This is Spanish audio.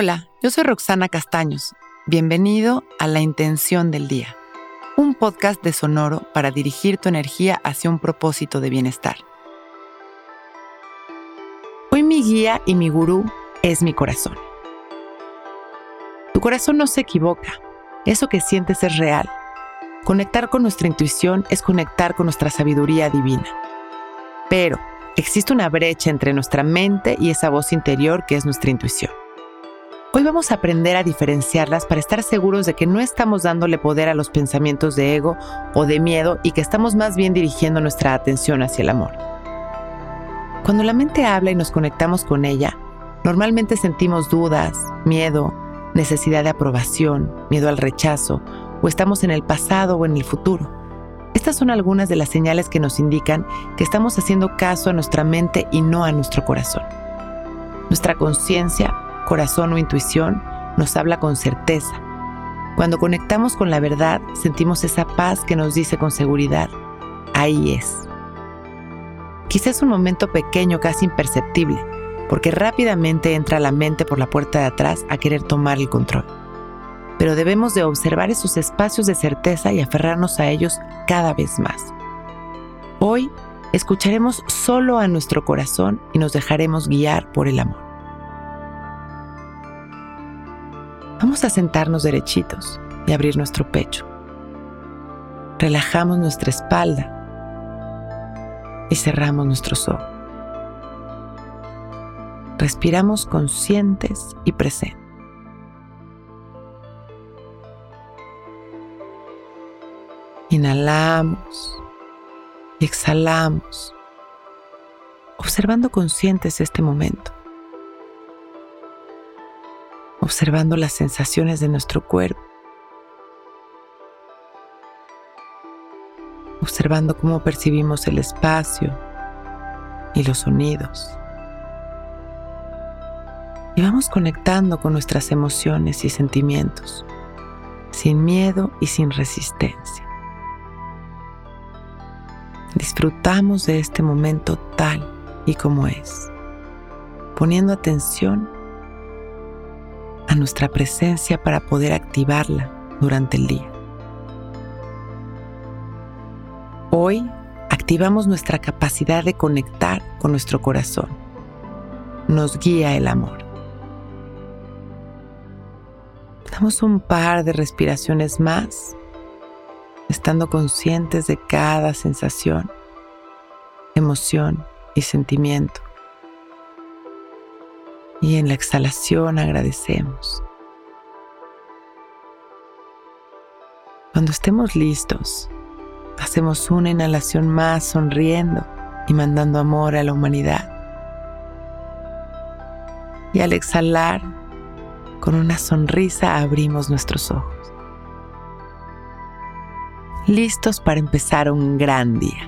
Hola, yo soy Roxana Castaños. Bienvenido a La Intención del Día, un podcast de Sonoro para dirigir tu energía hacia un propósito de bienestar. Hoy mi guía y mi gurú es mi corazón. Tu corazón no se equivoca, eso que sientes es real. Conectar con nuestra intuición es conectar con nuestra sabiduría divina. Pero existe una brecha entre nuestra mente y esa voz interior que es nuestra intuición. Hoy vamos a aprender a diferenciarlas para estar seguros de que no estamos dándole poder a los pensamientos de ego o de miedo y que estamos más bien dirigiendo nuestra atención hacia el amor. Cuando la mente habla y nos conectamos con ella, normalmente sentimos dudas, miedo, necesidad de aprobación, miedo al rechazo, o estamos en el pasado o en el futuro. Estas son algunas de las señales que nos indican que estamos haciendo caso a nuestra mente y no a nuestro corazón. Nuestra conciencia corazón o intuición nos habla con certeza. Cuando conectamos con la verdad, sentimos esa paz que nos dice con seguridad, ahí es. Quizás un momento pequeño, casi imperceptible, porque rápidamente entra la mente por la puerta de atrás a querer tomar el control. Pero debemos de observar esos espacios de certeza y aferrarnos a ellos cada vez más. Hoy escucharemos solo a nuestro corazón y nos dejaremos guiar por el amor. Vamos a sentarnos derechitos y abrir nuestro pecho. Relajamos nuestra espalda y cerramos nuestros ojos. Respiramos conscientes y presentes. Inhalamos y exhalamos, observando conscientes este momento. Observando las sensaciones de nuestro cuerpo, observando cómo percibimos el espacio y los sonidos. Y vamos conectando con nuestras emociones y sentimientos, sin miedo y sin resistencia. Disfrutamos de este momento tal y como es, poniendo atención a nuestra presencia para poder activarla durante el día. Hoy activamos nuestra capacidad de conectar con nuestro corazón. Nos guía el amor. Damos un par de respiraciones más, estando conscientes de cada sensación, emoción y sentimiento y en la exhalación agradecemos. Cuando estemos listos, hacemos una inhalación más sonriendo y mandando amor a la humanidad. Y al exhalar, con una sonrisa abrimos nuestros ojos. Listos para empezar un gran día.